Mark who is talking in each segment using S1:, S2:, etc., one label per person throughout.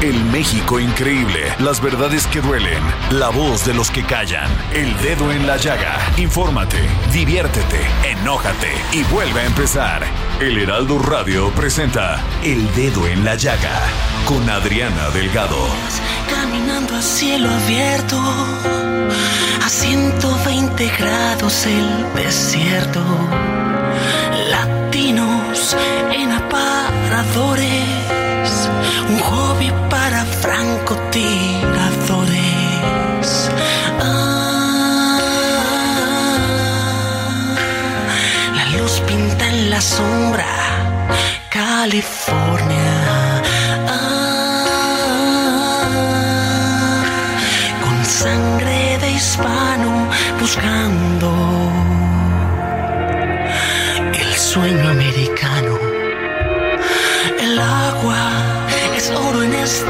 S1: El México increíble. Las verdades que duelen. La voz de los que callan. El dedo en la llaga. Infórmate, diviértete, enójate y vuelve a empezar. El Heraldo Radio presenta El Dedo en la Llaga con Adriana Delgado.
S2: Caminando a cielo abierto, a 120 grados el desierto. Latinos en aparadores, un hobby para francotiradores. Ah, la luz pinta en la sombra, California. Ah, con sangre de hispano buscando el sueño americano.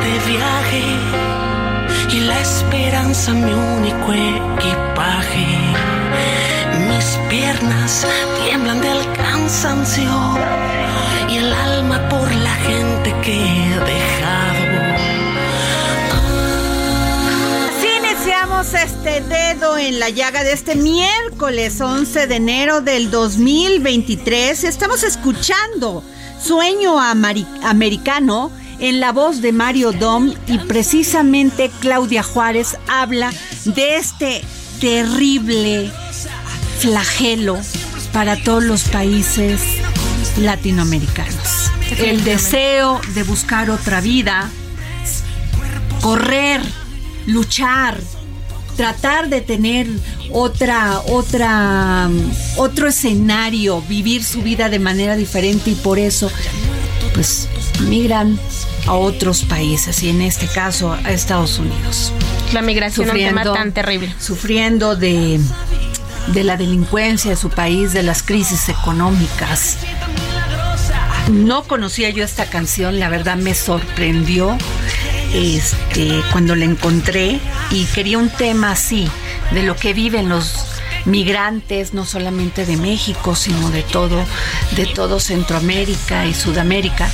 S2: Este viaje y la esperanza mi único equipaje. Mis piernas tiemblan del cansancio y el alma por la gente que he dejado.
S3: Iniciamos este dedo en la llaga de este miércoles 11 de enero del 2023. Estamos escuchando Sueño Amari- Americano en la voz de Mario Dom y precisamente Claudia Juárez habla de este terrible flagelo para todos los países latinoamericanos. El deseo de buscar otra vida, correr, luchar, tratar de tener otra, otra, otro escenario, vivir su vida de manera diferente y por eso, pues, migran a otros países y en este caso a Estados Unidos.
S4: La migración es un tema tan terrible.
S3: Sufriendo de, de la delincuencia de su país, de las crisis económicas. No conocía yo esta canción, la verdad me sorprendió este, cuando la encontré y quería un tema así, de lo que viven los migrantes, no solamente de México, sino de todo, de todo Centroamérica y Sudamérica.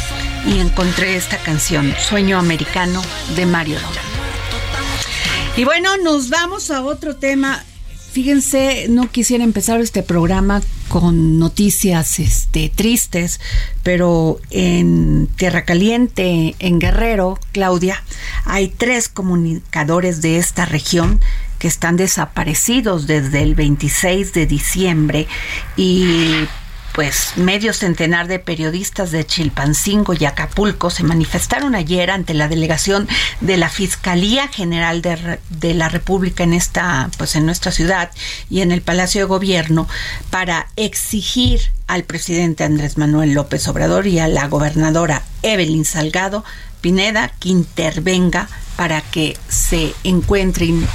S3: Y encontré esta canción, Sueño Americano, de Mario Dom. Y bueno, nos vamos a otro tema. Fíjense, no quisiera empezar este programa con noticias este, tristes, pero en Tierra Caliente, en Guerrero, Claudia, hay tres comunicadores de esta región que están desaparecidos desde el 26 de diciembre y pues medio centenar de periodistas de Chilpancingo y Acapulco se manifestaron ayer ante la delegación de la Fiscalía General de, de la República en esta, pues en nuestra ciudad y en el Palacio de Gobierno para exigir al presidente Andrés Manuel López Obrador y a la gobernadora Evelyn Salgado Pineda que intervenga para que se encuentren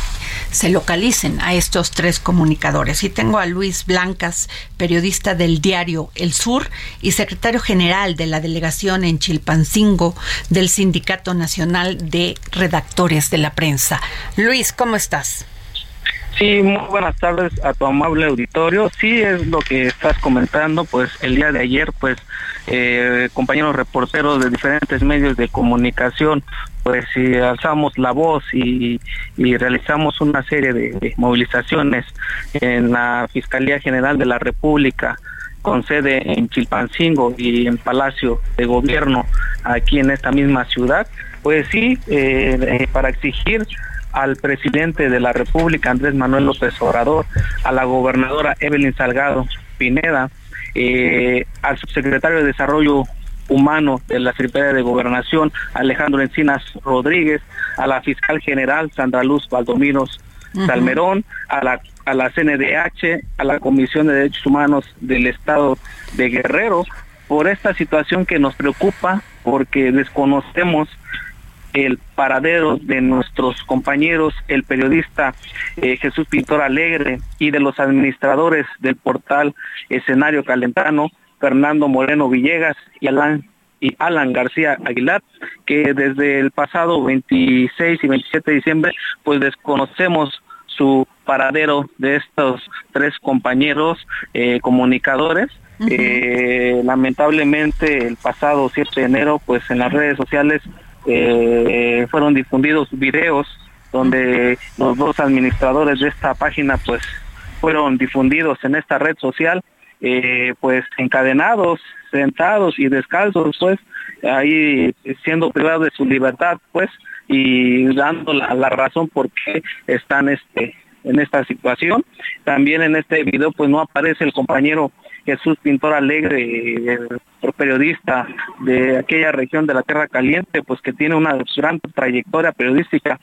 S3: se localicen a estos tres comunicadores. Y tengo a Luis Blancas, periodista del diario El Sur y secretario general de la delegación en Chilpancingo del Sindicato Nacional de Redactores de la Prensa. Luis, ¿cómo estás?
S5: Sí, muy buenas tardes a tu amable auditorio. Sí, es lo que estás comentando, pues el día de ayer, pues eh, compañeros reporteros de diferentes medios de comunicación, pues si alzamos la voz y, realizamos una serie de, movilizaciones en la Fiscalía General de la República con sede en Chilpancingo y en Palacio de Gobierno aquí en esta misma ciudad, pues sí, eh, eh, para exigir al presidente de la República, Andrés Manuel López Obrador, a la gobernadora Evelyn Salgado Pineda, eh, al subsecretario de Desarrollo Humano de la Secretaría de Gobernación, Alejandro Encinas Rodríguez, a la fiscal general Sandra Luz Valdominos Salmerón, a la, a la CNDH, a la Comisión de Derechos Humanos del Estado de Guerrero, por esta situación que nos preocupa, porque desconocemos el paradero de nuestros compañeros, el periodista eh, Jesús Pintor Alegre y de los administradores del portal Escenario Calentano, Fernando Moreno Villegas y Alan, y Alan García Aguilar, que desde el pasado 26 y 27 de diciembre, pues desconocemos su paradero de estos tres compañeros eh, comunicadores. Eh, lamentablemente el pasado 7 de enero, pues en las redes sociales eh, fueron difundidos videos donde los dos administradores de esta página pues fueron difundidos en esta red social eh, pues encadenados sentados y descalzos pues ahí siendo privados de su libertad pues y dando la, la razón por qué están este en esta situación. También en este video pues no aparece el compañero Jesús Pintor Alegre, periodista de aquella región de la Tierra Caliente, pues que tiene una gran trayectoria periodística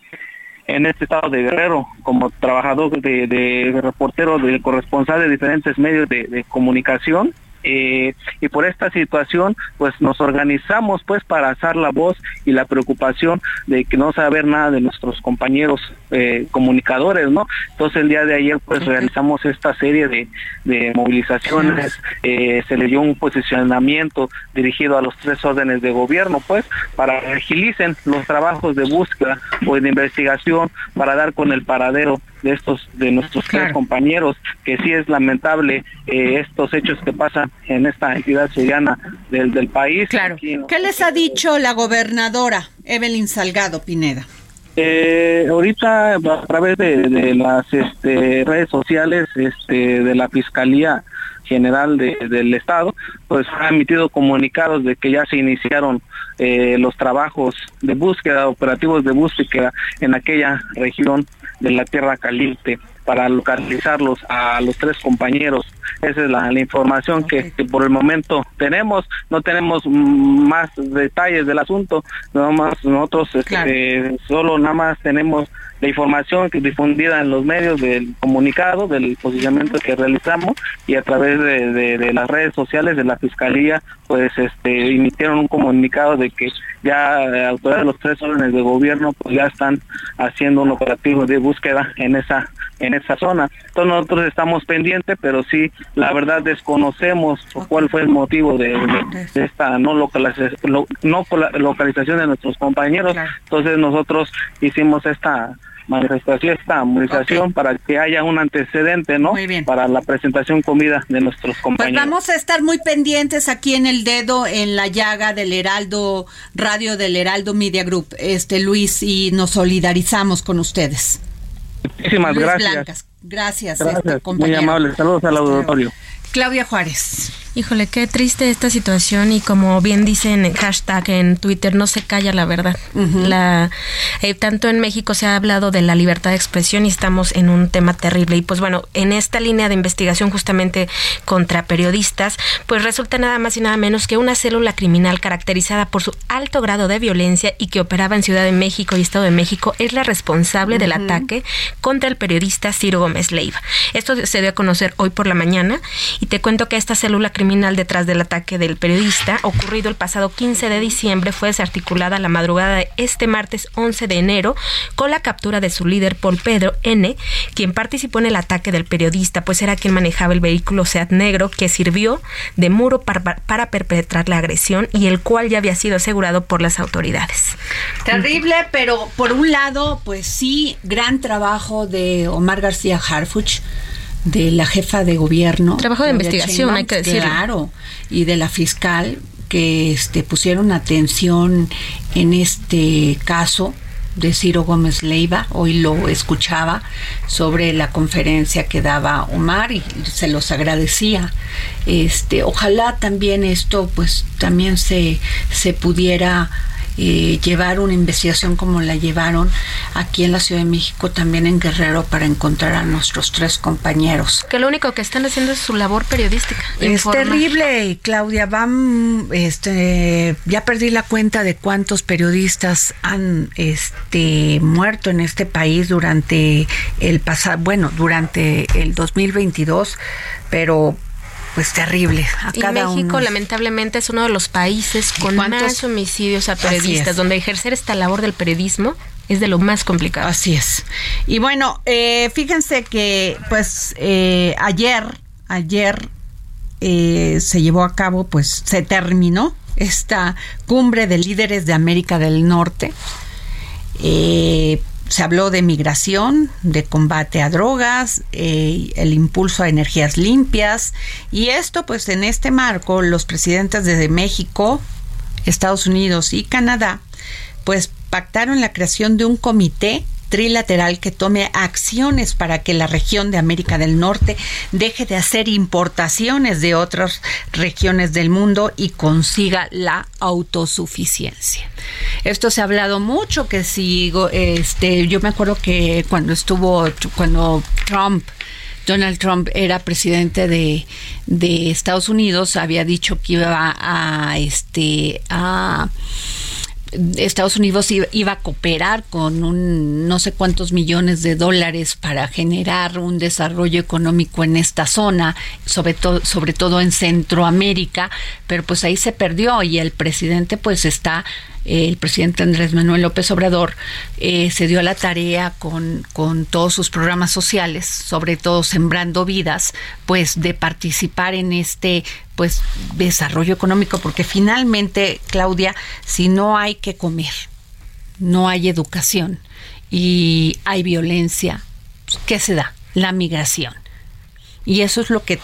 S5: en este estado de Guerrero, como trabajador de, reportero, de corresponsal de diferentes medios de comunicación eh, y por esta situación pues nos organizamos pues para alzar la voz y la preocupación de que no saber nada de nuestros compañeros eh, comunicadores, ¿no? Entonces el día de ayer pues realizamos esta serie de, movilizaciones, eh, se le dio un posicionamiento dirigido a los tres órdenes de gobierno pues para que agilicen los trabajos de búsqueda o de investigación para dar con el paradero de estos de nuestros tres compañeros que sí es lamentable estos hechos que pasan en esta entidad ciudadana del, del país.
S3: Claro. ¿Qué les ha dicho la gobernadora Evelyn Salgado Pineda?
S5: Eh, ahorita a través de, las este, redes sociales este, de la Fiscalía General del Estado, pues ha emitido comunicados de que ya se iniciaron eh, los trabajos de búsqueda, operativos de búsqueda en aquella región de la Tierra Caliente para localizarlos a los tres compañeros. Esa es la, información que, por el momento tenemos. No tenemos más detalles del asunto. Nada más nosotros este, solo nada más tenemos la información que difundida en los medios del comunicado, del posicionamiento que realizamos y a través de, las redes sociales de la Fiscalía, pues este emitieron un comunicado de que ya eh, autoridades de los tres órdenes de gobierno pues ya están haciendo un operativo de búsqueda en esa en esa zona. Entonces nosotros estamos pendientes, pero sí, la verdad desconocemos cuál fue el motivo de, esta no localización, no localización de nuestros compañeros. Entonces nosotros hicimos esta manifestación, esta movilización para que haya un antecedente, ¿no? Para la presentación comida de nuestros pues compañeros.
S3: Pues vamos a estar muy pendientes aquí en el dedo, en la llaga del Heraldo Radio del Heraldo Media Group, este Luis, y nos solidarizamos con ustedes.
S5: Muchísimas gracias.
S3: Gracias,
S5: gracias este, muy amable. Saludos al auditorio.
S3: Claudia Juárez.
S4: Híjole, qué triste esta situación y como bien dicen en hashtag en Twitter, no se calla la verdad. la, eh, tanto en México se ha hablado de la libertad de expresión y estamos en un tema terrible. Y pues bueno, en esta línea de investigación justamente contra periodistas, pues resulta nada más y nada menos que una célula criminal caracterizada por su alto grado de violencia y que operaba en Ciudad de México y Estado de México es la responsable del ataque contra el periodista Ciro Gómez Leiva. Esto se dio a conocer hoy por la mañana y te cuento que esta célula criminal detrás del ataque del periodista, ocurrido el pasado 15 de diciembre, fue desarticulada la madrugada de este martes 11 de enero con la captura de su líder Paul Pedro N., quien participó en el ataque del periodista, pues era quien manejaba el vehículo Seat Negro que sirvió de muro para, para perpetrar la agresión y el cual ya había sido asegurado por las autoridades.
S3: Terrible, pero por un lado, pues sí, gran trabajo de Omar García Harfuch de la jefa de gobierno.
S4: Trabajo de investigación, hay que decirlo.
S3: Claro, y de la fiscal que este, pusieron atención en este caso de Ciro Gómez Leiva, hoy lo escuchaba sobre la conferencia que daba Omar y se los agradecía. Este, ojalá también esto pues también se, se pudiera eh, llevar una investigación como la llevaron aquí en la Ciudad de México, también en Guerrero, para encontrar a nuestros tres compañeros.
S4: Que lo único que están haciendo es su labor periodística.
S3: Es
S4: informar.
S3: terrible, Claudia. Van, este, ya perdí la cuenta de cuántos periodistas han, este, muerto en este país durante el pasado, bueno, durante el 2022, pero pues terrible. A
S4: Y
S3: cada
S4: México,
S3: uno.
S4: lamentablemente, es uno de los países con más homicidios a periodistas, donde ejercer esta labor del periodismo es de lo más complicado.
S3: Así es. Y bueno, eh, fíjense que pues eh, ayer, ayer eh, se llevó a cabo, pues se terminó esta cumbre de líderes de América del Norte. Se habló de migración, de combate a drogas, eh, el impulso a energías limpias y esto pues en este marco los presidentes de México, Estados Unidos y Canadá pues pactaron la creación de un comité trilateral que tome acciones para que la región de América del Norte deje de hacer importaciones de otras regiones del mundo y consiga la autosuficiencia. Esto se ha hablado mucho que si este yo me acuerdo que cuando estuvo cuando Trump Donald Trump era presidente de, de Estados Unidos había dicho que iba a este a Estados Unidos iba, a cooperar con un no sé cuántos millones de dólares para generar un desarrollo económico en esta zona, sobre todo sobre todo en Centroamérica, pero pues ahí se perdió y el presidente pues está el presidente Andrés Manuel López Obrador eh, se dio a la tarea con, con todos sus programas sociales, sobre todo Sembrando Vidas, pues de participar en este pues desarrollo económico, porque finalmente, Claudia, si no hay que comer, no hay educación y hay violencia, pues, ¿qué se da? La migración. Y eso es lo que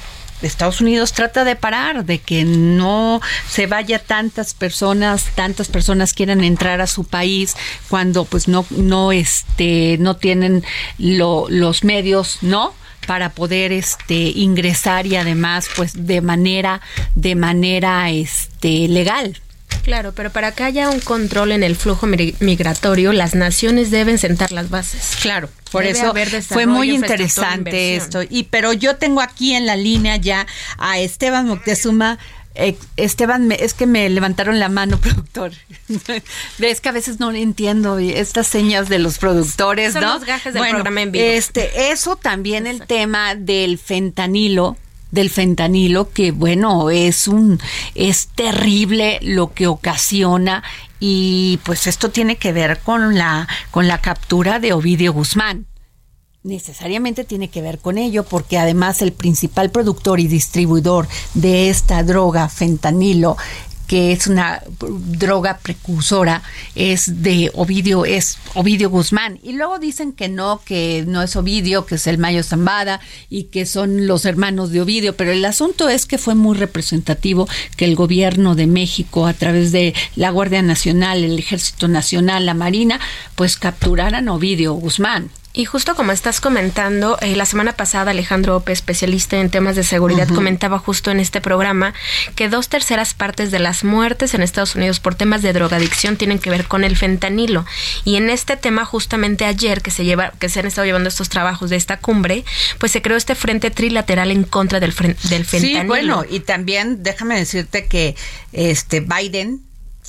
S3: Estados Unidos trata de parar, de que no se vaya tantas personas, tantas personas quieran entrar a su país cuando pues no, no, este, no tienen lo, los medios, ¿no? para poder este ingresar y además pues de manera de manera este legal
S4: Claro, pero para que haya un control en el flujo mi- migratorio, las naciones deben sentar las bases.
S3: Claro, por
S4: Debe
S3: eso fue muy interesante esto. Y pero yo tengo aquí en la línea ya a Esteban Moctezuma. Eh, Esteban, me- es que me levantaron la mano, productor. Ves que a veces no entiendo estas señas de los productores,
S4: Son
S3: ¿no?
S4: los gajes del programa en vivo.
S3: Este, eso también el tema del fentanilo del fentanilo que bueno es un es terrible lo que ocasiona y pues esto tiene que ver con la con la captura de Ovidio Guzmán. Necesariamente tiene que ver con ello porque además el principal productor y distribuidor de esta droga fentanilo que es una droga precursora, es de Ovidio, es Ovidio Guzmán. Y luego dicen que no, que no es Ovidio, que es el Mayo Zambada y que son los hermanos de Ovidio. Pero el asunto es que fue muy representativo que el gobierno de México, a través de la Guardia Nacional, el Ejército Nacional, la Marina, pues capturaran a Ovidio Guzmán.
S4: Y justo como estás comentando, eh, la semana pasada Alejandro Ope, especialista en temas de seguridad, comentaba justo en este programa que dos terceras partes de las muertes en Estados Unidos por temas de drogadicción tienen que ver con el fentanilo. Y en este tema, justamente ayer que se lleva, que se han estado llevando estos trabajos de esta cumbre, pues se creó este frente trilateral en contra del, del fentanilo.
S3: Sí, bueno, y también déjame decirte que este Biden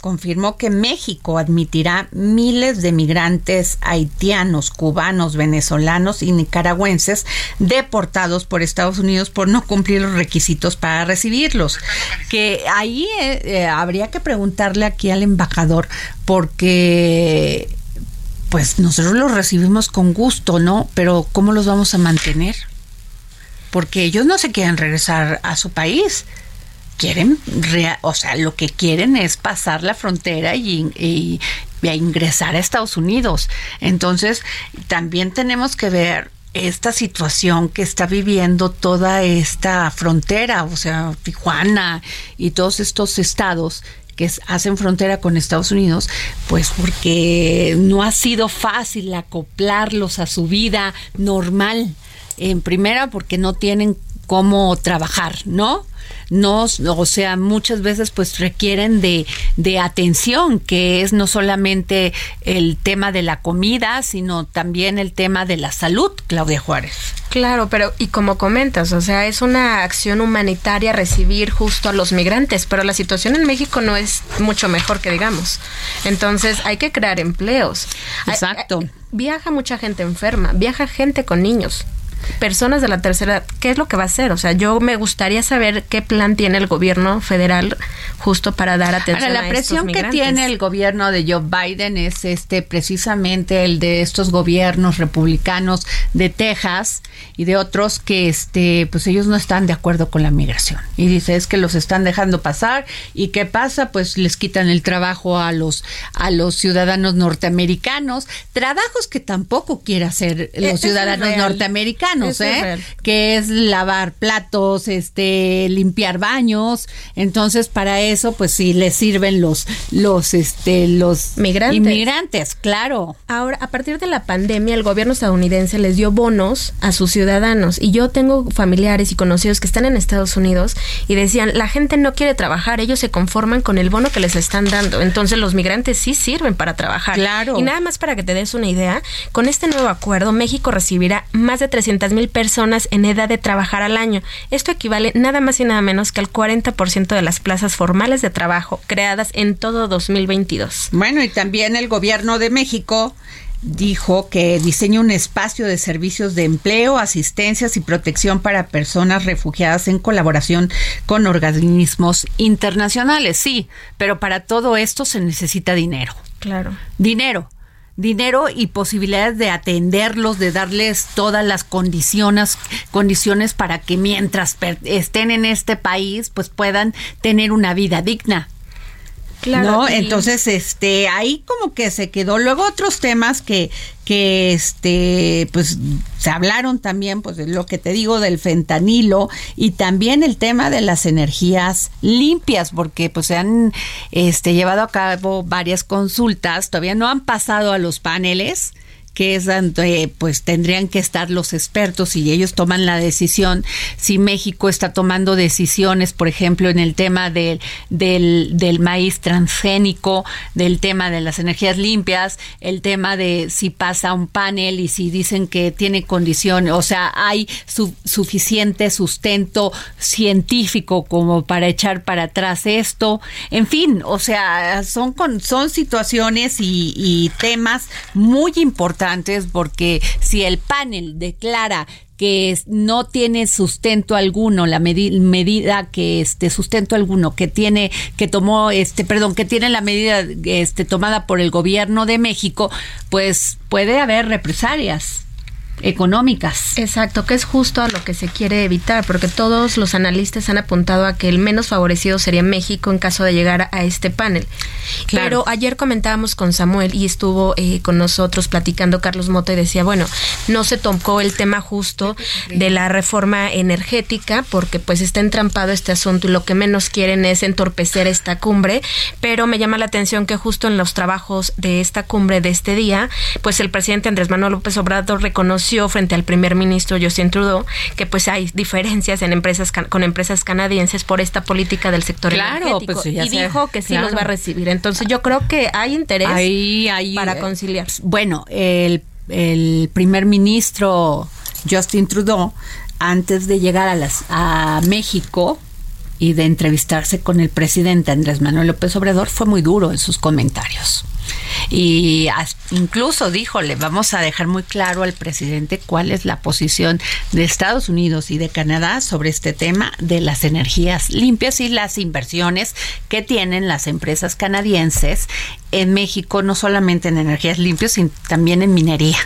S3: confirmó que México admitirá miles de migrantes haitianos, cubanos, venezolanos y nicaragüenses deportados por Estados Unidos por no cumplir los requisitos para recibirlos. Que ahí eh, eh, habría que preguntarle aquí al embajador porque pues nosotros los recibimos con gusto, ¿no? Pero ¿cómo los vamos a mantener? Porque ellos no se quieren regresar a su país quieren, o sea, lo que quieren es pasar la frontera y, ingresar a Estados Unidos. Entonces, también tenemos que ver esta situación que está viviendo toda esta frontera, o sea, Tijuana y todos estos estados que hacen frontera con Estados Unidos, pues porque no ha sido fácil acoplarlos a su vida normal. En primera, porque no tienen cómo trabajar, ¿no? no, o sea, muchas veces pues requieren de, de atención, que es no solamente el tema de la comida, sino también el tema de la salud, Claudia Juárez.
S4: Claro, pero y como comentas, o sea, es una acción humanitaria recibir justo a los migrantes, pero la situación en México no es mucho mejor que digamos. Entonces hay que crear empleos.
S3: Exacto.
S4: Viaja mucha gente enferma, viaja gente con niños personas de la tercera ¿qué es lo que va a hacer? O sea, yo me gustaría saber qué plan tiene el gobierno federal justo para dar atención
S3: Ahora, la presión que tiene el gobierno de Joe Biden es este precisamente el de estos gobiernos republicanos de Texas y de otros que este pues ellos no están de acuerdo con la migración. Y dice es que los están dejando pasar y qué pasa pues les quitan el trabajo a los a los ciudadanos norteamericanos trabajos que tampoco quiere hacer los ciudadanos norteamericanos ¿eh? Que es lavar platos, este, limpiar baños. Entonces, para eso, pues sí, les sirven los, los, este, los
S4: migrantes.
S3: inmigrantes, claro.
S4: Ahora, a partir de la pandemia, el gobierno estadounidense les dio bonos a sus ciudadanos. Y yo tengo familiares y conocidos que están en Estados Unidos y decían, la gente no quiere trabajar, ellos se conforman con el bono que les están dando. Entonces, los migrantes sí sirven para trabajar.
S3: Claro.
S4: Y nada más para que te des una idea, con este nuevo acuerdo, México recibirá más de 300 mil personas en edad de trabajar al año. Esto equivale nada más y nada menos que al 40% de las plazas formales de trabajo creadas en todo 2022.
S3: Bueno, y también el gobierno de México dijo que diseña un espacio de servicios de empleo, asistencias y protección para personas refugiadas en colaboración con organismos internacionales. Sí, pero para todo esto se necesita dinero.
S4: Claro.
S3: Dinero dinero y posibilidades de atenderlos, de darles todas las condiciones, condiciones para que mientras estén en este país, pues puedan tener una vida digna. Claro, ¿no? Entonces, este, ahí como que se quedó. Luego otros temas que, que este, pues se hablaron también, pues de lo que te digo del fentanilo y también el tema de las energías limpias, porque pues se han este, llevado a cabo varias consultas, todavía no han pasado a los paneles que es donde pues tendrían que estar los expertos y ellos toman la decisión. Si México está tomando decisiones, por ejemplo, en el tema del, del, maíz transgénico, del tema de las energías limpias, el tema de si pasa un panel y si dicen que tiene condiciones, o sea, hay suficiente sustento científico como para echar para atrás esto, en fin, o sea, son, con, son situaciones y temas muy importantes porque si el panel declara que no tiene sustento alguno la medida que este sustento alguno que tiene que tomó este perdón que tiene la medida este tomada por el gobierno de México pues puede haber represalias económicas.
S4: Exacto, que es justo a lo que se quiere evitar, porque todos los analistas han apuntado a que el menos favorecido sería México en caso de llegar a este panel. Pero ayer comentábamos con Samuel y estuvo eh, con nosotros platicando Carlos Mota y decía, bueno, no se tocó el tema justo de la reforma energética porque pues está entrampado este asunto y lo que menos quieren es entorpecer esta cumbre, pero me llama la atención que justo en los trabajos de esta cumbre de este día, pues el presidente Andrés Manuel López Obrador reconoció frente al primer ministro Justin Trudeau que pues hay diferencias en empresas con empresas canadienses por esta política del sector
S3: claro,
S4: energético
S3: pues,
S4: y dijo que sí los va a recibir. Entonces yo creo que hay interés para conciliar.
S3: Bueno, el, el primer ministro Justin Trudeau antes de llegar a las a México y de entrevistarse con el presidente Andrés Manuel López Obrador fue muy duro en sus comentarios. Y incluso dijo, le vamos a dejar muy claro al presidente cuál es la posición de Estados Unidos y de Canadá sobre este tema de las energías limpias y las inversiones que tienen las empresas canadienses en México, no solamente en energías limpias, sino también en minería.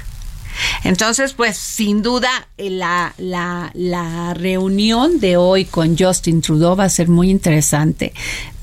S3: Entonces, pues sin duda eh, la, la, la reunión de hoy con Justin Trudeau va a ser muy interesante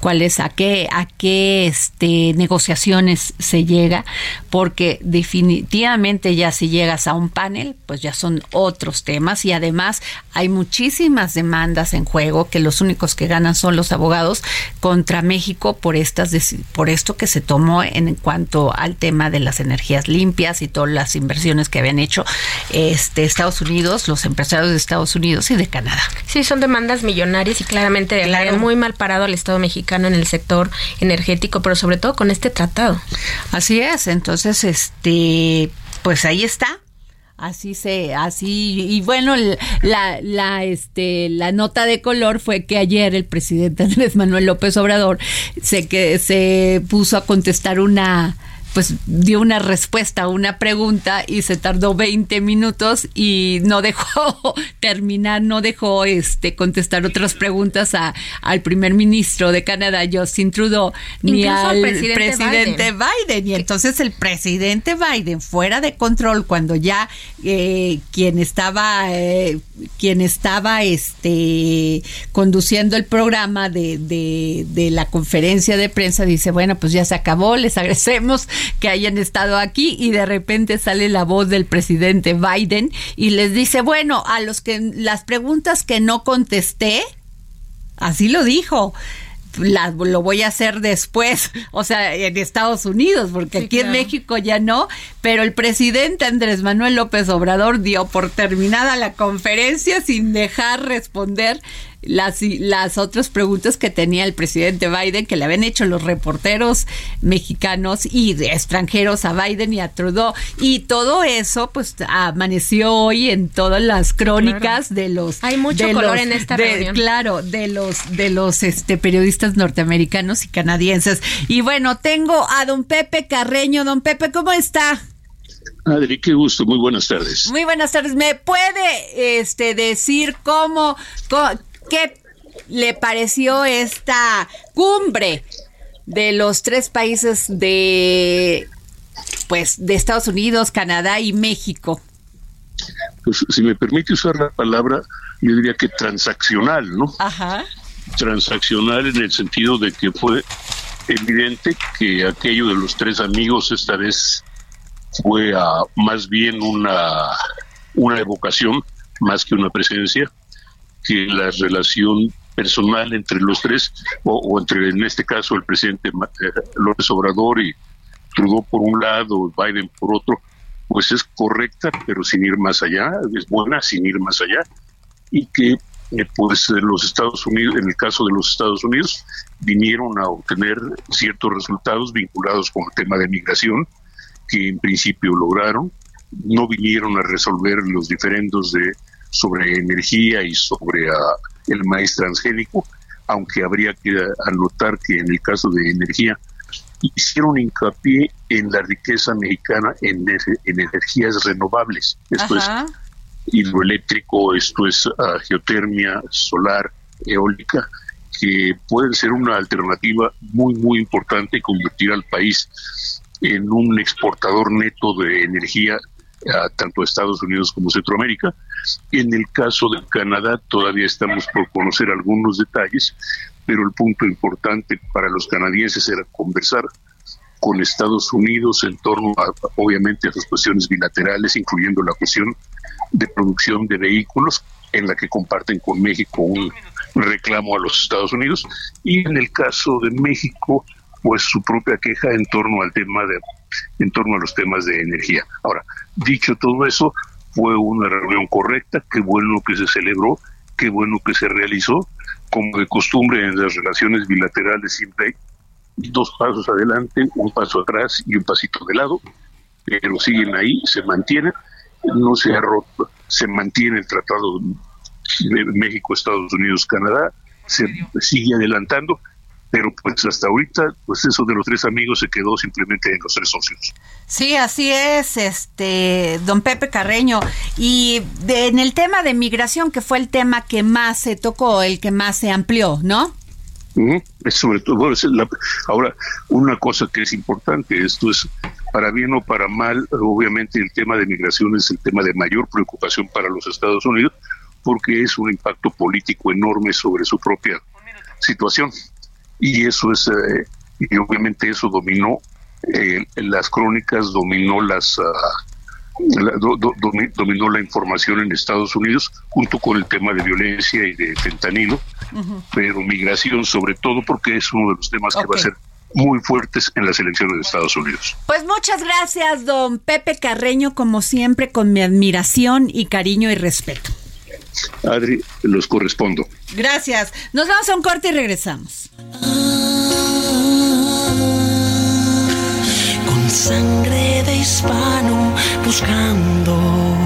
S3: cuáles a qué a qué este negociaciones se llega porque definitivamente ya si llegas a un panel pues ya son otros temas y además hay muchísimas demandas en juego que los únicos que ganan son los abogados contra México por estas por esto que se tomó en cuanto al tema de las energías limpias y todas las inversiones que habían hecho este Estados Unidos los empresarios de Estados Unidos y de Canadá
S4: sí son demandas millonarias y claramente claro. muy mal parado al Estado mexicano en el sector energético, pero sobre todo con este tratado.
S3: Así es, entonces, este, pues ahí está, Así se, así, y bueno, la, la, este, la nota de color fue que ayer el presidente Andrés Manuel López Obrador se que se puso a contestar una, pues dio una respuesta a una pregunta y se tardó 20 minutos y no dejó terminar, no dejó este contestar otras preguntas a, al primer ministro de Canadá, Justin Trudeau, ni al, presidente, Biden. Y entonces el presidente Biden, fuera de control, cuando ya eh, quien estaba, eh, quien estaba este conduciendo el programa de, de, de la conferencia de prensa, dice, bueno, pues ya se acabó, les agradecemos que hayan estado aquí y de repente sale la voz del presidente Biden y les dice, bueno, a los que las preguntas que no contesté, así lo dijo. lo voy a hacer después, o sea, en Estados Unidos, porque aquí en México ya no, pero el presidente Andrés Manuel López Obrador dio por terminada la conferencia sin dejar responder las, las otras preguntas que tenía el presidente Biden, que le habían hecho los reporteros mexicanos y de extranjeros a Biden y a Trudeau. Y todo eso, pues, amaneció hoy en todas las crónicas de los...
S4: Hay mucho color en esta reunión.
S3: Claro, de los, de los este, periodistas norteamericanos y canadienses. Y bueno, tengo a don Pepe Carreño. Don Pepe, ¿cómo está?
S6: Adri, qué gusto, muy buenas tardes.
S3: Muy buenas tardes. ¿Me puede este decir cómo, cómo ¿Qué le pareció esta cumbre de los tres países de pues de Estados Unidos, Canadá y México?
S6: Pues si me permite usar la palabra, yo diría que transaccional, ¿no?
S3: Ajá.
S6: Transaccional en el sentido de que fue evidente que aquello de los tres amigos esta vez fue más bien una, una evocación más que una presencia que la relación personal entre los tres, o, entre en este caso el presidente eh, López Obrador y Trudeau por un lado, Biden por otro, pues es correcta, pero sin ir más allá, es buena sin ir más allá, y que eh, pues los Estados Unidos, en el caso de los Estados Unidos, vinieron a obtener ciertos resultados vinculados con el tema de migración, que en principio lograron, no vinieron a resolver los diferendos de sobre energía y sobre ah, el maíz transgénico, aunque habría que anotar que en el caso de energía hicieron hincapié en la riqueza mexicana en, energías renovables. Esto es hidroeléctrico, esto es ah, geotermia, solar, eólica, que pueden ser una alternativa muy, muy importante y convertir al país en un exportador neto de energía a tanto Estados Unidos como Centroamérica. En el caso de Canadá todavía estamos por conocer algunos detalles, pero el punto importante para los canadienses era conversar con Estados Unidos en torno a, obviamente, a las cuestiones bilaterales, incluyendo la cuestión de producción de vehículos, en la que comparten con México un reclamo a los Estados Unidos, y en el caso de México, pues su propia queja en torno al tema de en torno a los temas de energía. Ahora, dicho todo eso, fue una reunión correcta, qué bueno que se celebró, qué bueno que se realizó. Como de costumbre en las relaciones bilaterales siempre hay dos pasos adelante, un paso atrás y un pasito de lado, pero siguen ahí, se mantienen, no se ha roto, se mantiene el tratado de México, Estados Unidos, Canadá, se sigue adelantando, pero pues hasta ahorita, pues eso de los tres amigos se quedó simplemente en los tres socios.
S3: Sí, así es, este, don Pepe Carreño. Y en el tema de migración, que fue el tema que más se tocó, el que más se amplió, ¿no?
S6: Es sobre todo, ahora, una cosa que es importante, esto es para bien o para mal, obviamente el tema de migración es el tema de mayor preocupación para los Estados Unidos, porque es un impacto político enorme sobre su propia situación. Y eso es, eh, y obviamente eso dominó eh, las crónicas, dominó las... Ah, dominó la información en Estados Unidos junto con el tema de violencia y de fentanilo, pero migración sobre todo porque es uno de los temas que va a ser muy fuertes en las elecciones de Estados Unidos.
S3: Pues muchas gracias, don Pepe Carreño, como siempre, con mi admiración y cariño y respeto.
S6: Adri, los correspondo.
S3: Gracias. Nos vamos a un corte y regresamos.
S2: Con sangre de hispano buscando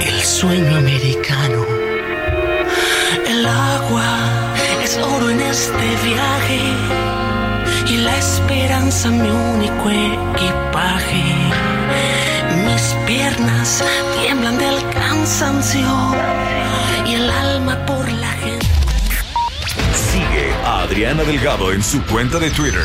S2: el sueño americano. El agua es oro en este viaje y la esperanza mi único equipaje. Mis piernas tiemblan del cansancio y el alma por la gente.
S1: Sigue a Adriana Delgado en su cuenta de Twitter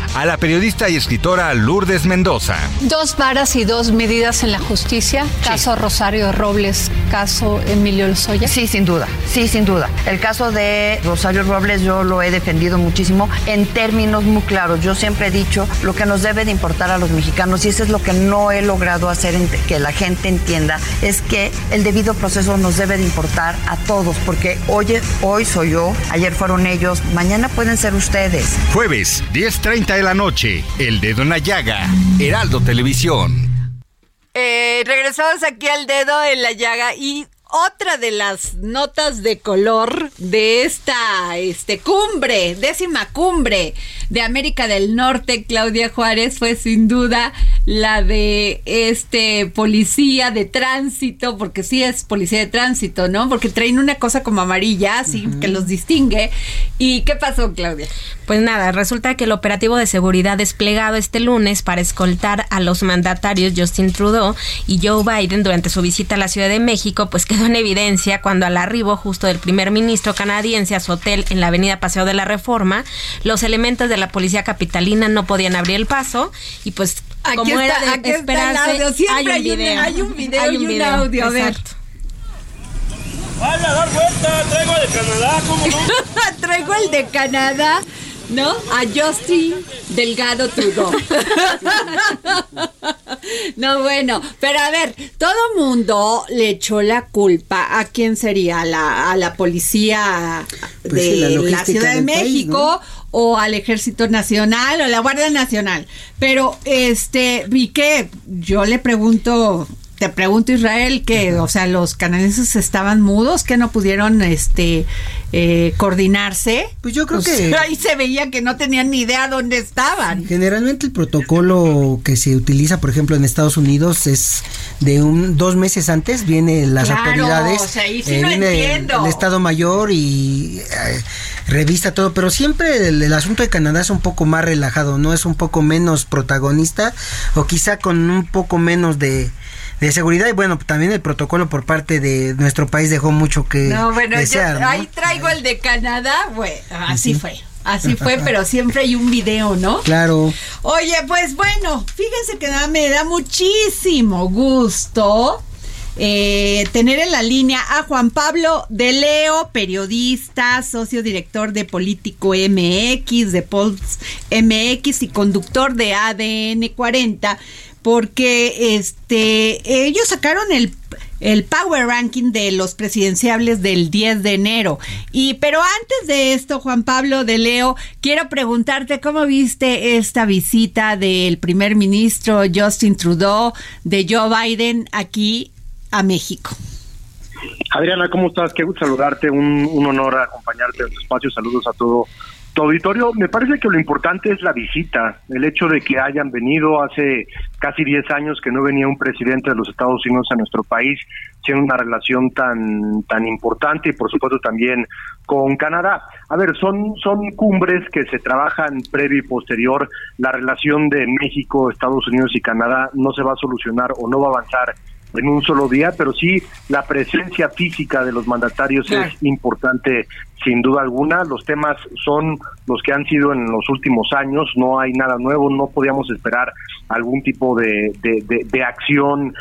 S7: a la periodista y escritora Lourdes Mendoza.
S8: Dos varas y dos medidas en la justicia. Caso Rosario Robles, caso Emilio Lozoya.
S9: Sí, sin duda. Sí, sin duda. El caso de Rosario Robles yo lo he defendido muchísimo en términos muy claros. Yo siempre he dicho lo que nos debe de importar a los mexicanos y eso es lo que no he logrado hacer que la gente entienda es que el debido proceso nos debe de importar a todos porque hoy, hoy soy yo, ayer fueron ellos, mañana pueden ser ustedes.
S7: Jueves, 10.30 de la noche, El Dedo en la Llaga, Heraldo Televisión.
S3: Eh, regresamos aquí al dedo en la llaga y otra de las notas de color de esta este, cumbre, décima cumbre de América del Norte, Claudia Juárez, fue sin duda la de este policía de tránsito, porque sí es policía de tránsito, ¿no? Porque traen una cosa como amarilla, así que los distingue. ¿Y qué pasó, Claudia?
S4: Pues nada, resulta que el operativo de seguridad desplegado este lunes para escoltar a los mandatarios Justin Trudeau y Joe Biden durante su visita a la Ciudad de México, pues quedó en evidencia cuando al arribo justo del primer ministro canadiense a su hotel en la avenida Paseo de la Reforma, los elementos de la policía capitalina no podían abrir el paso y pues
S3: Aquí
S4: como
S3: está,
S4: era de
S3: aquí está el
S4: esperarse,
S3: audio. Siempre
S4: hay un
S3: hay un-
S4: video.
S3: hay un video
S4: Hay
S3: y un audio, a ver.
S10: Vaya a dar vuelta, traigo de Canadá, ¿cómo no?
S3: Traigo el de Canadá. ¿No? A Justin Delgado Trudeau. no, bueno, pero a ver, todo mundo le echó la culpa a quién sería, a la, a la policía
S10: Pues
S3: de
S10: la
S3: Ciudad de
S10: país,
S3: México o al Ejército Nacional o la Guardia Nacional. Pero este, vi que yo le pregunto te pregunto Israel que o sea los canadienses estaban mudos que no pudieron este eh, coordinarse.
S10: Pues yo creo que-
S3: ahí se veía que no tenían ni idea dónde estaban.
S10: Generalmente el protocolo que se utiliza, por ejemplo, en Estados Unidos es de un dos meses antes vienen las
S3: Claro,
S10: autoridades,
S3: o sea, ahí sí
S10: eh,
S3: no
S10: viene
S3: entiendo.
S10: el Estado Mayor y eh, revista todo, pero siempre el, el asunto de Canadá es un poco más relajado, no es un poco menos protagonista o quizá con un poco menos de de seguridad y bueno también el protocolo por parte de nuestro país dejó mucho que
S3: no bueno yo
S10: desear, ¿no?
S3: ahí traigo el de Canadá güey. Así fue así fue pero siempre hay un video no
S10: claro.
S3: Oye, pues bueno, fíjense que da- me da muchísimo gusto eh, tener en la línea a Juan Pablo de Leo, periodista, socio director de Político MX, de Pulse MX y conductor de ADN 40, porque este ellos sacaron el el Power Ranking de los presidenciables del 10 de enero. Y pero antes de esto, Juan Pablo de Leo, quiero preguntarte cómo viste esta visita del primer ministro Justin Trudeau de Joe Biden aquí a México.
S11: Adriana, ¿cómo estás? Qué gusto saludarte, un, un honor acompañarte en tu espacio. Saludos a todo tu auditorio. Me parece que lo importante es la visita, el hecho de que hayan venido hace casi 10 años que no venía un presidente de los Estados Unidos a nuestro país, siendo una relación tan tan importante y por supuesto también con Canadá. A ver, son son cumbres que se trabajan previo y posterior. La relación de México, Estados Unidos y Canadá no se va a solucionar o no va a avanzar en un solo día, pero sí la presencia física de los mandatarios es importante sin duda alguna. Los temas son los que han sido en los últimos años, no hay nada nuevo, no podíamos esperar algún tipo de, de, de- de acción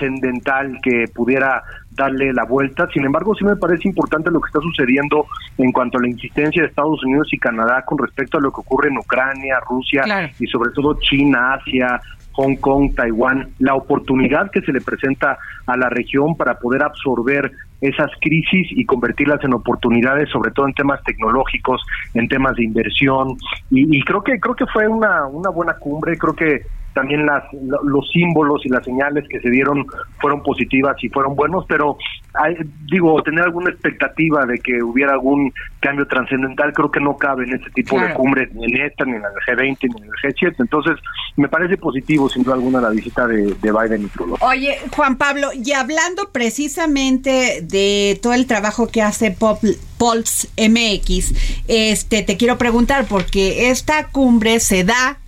S11: trascendental que pudiera darle la vuelta. Sin embargo, sí me parece importante lo que está sucediendo en cuanto a la insistencia de Estados Unidos y Canadá con respecto a lo que ocurre en Ucrania, Rusia
S12: Claro.
S11: y sobre todo China, Asia, Hong Kong, Taiwán, la oportunidad que se le presenta a la región para poder absorber esas crisis y convertirlas en oportunidades, sobre todo en temas tecnológicos, en temas de inversión. Y, y creo que creo que fue una, una buena cumbre. Creo que también las, lo- los símbolos y las señales que se dieron fueron positivas y fueron buenos, pero hay- digo, tener alguna expectativa de que hubiera algún cambio trascendental creo que no cabe en este tipo de cumbres, ni en esta, ni en la del G20, ni en el G7. Entonces, me parece positivo, sin duda alguna, la visita de, de Biden y Trudeau.
S3: Oye, Juan Pablo, y hablando precisamente de todo el trabajo que hace Pop- Pulse MX, este te quiero preguntar porque esta cumbre se da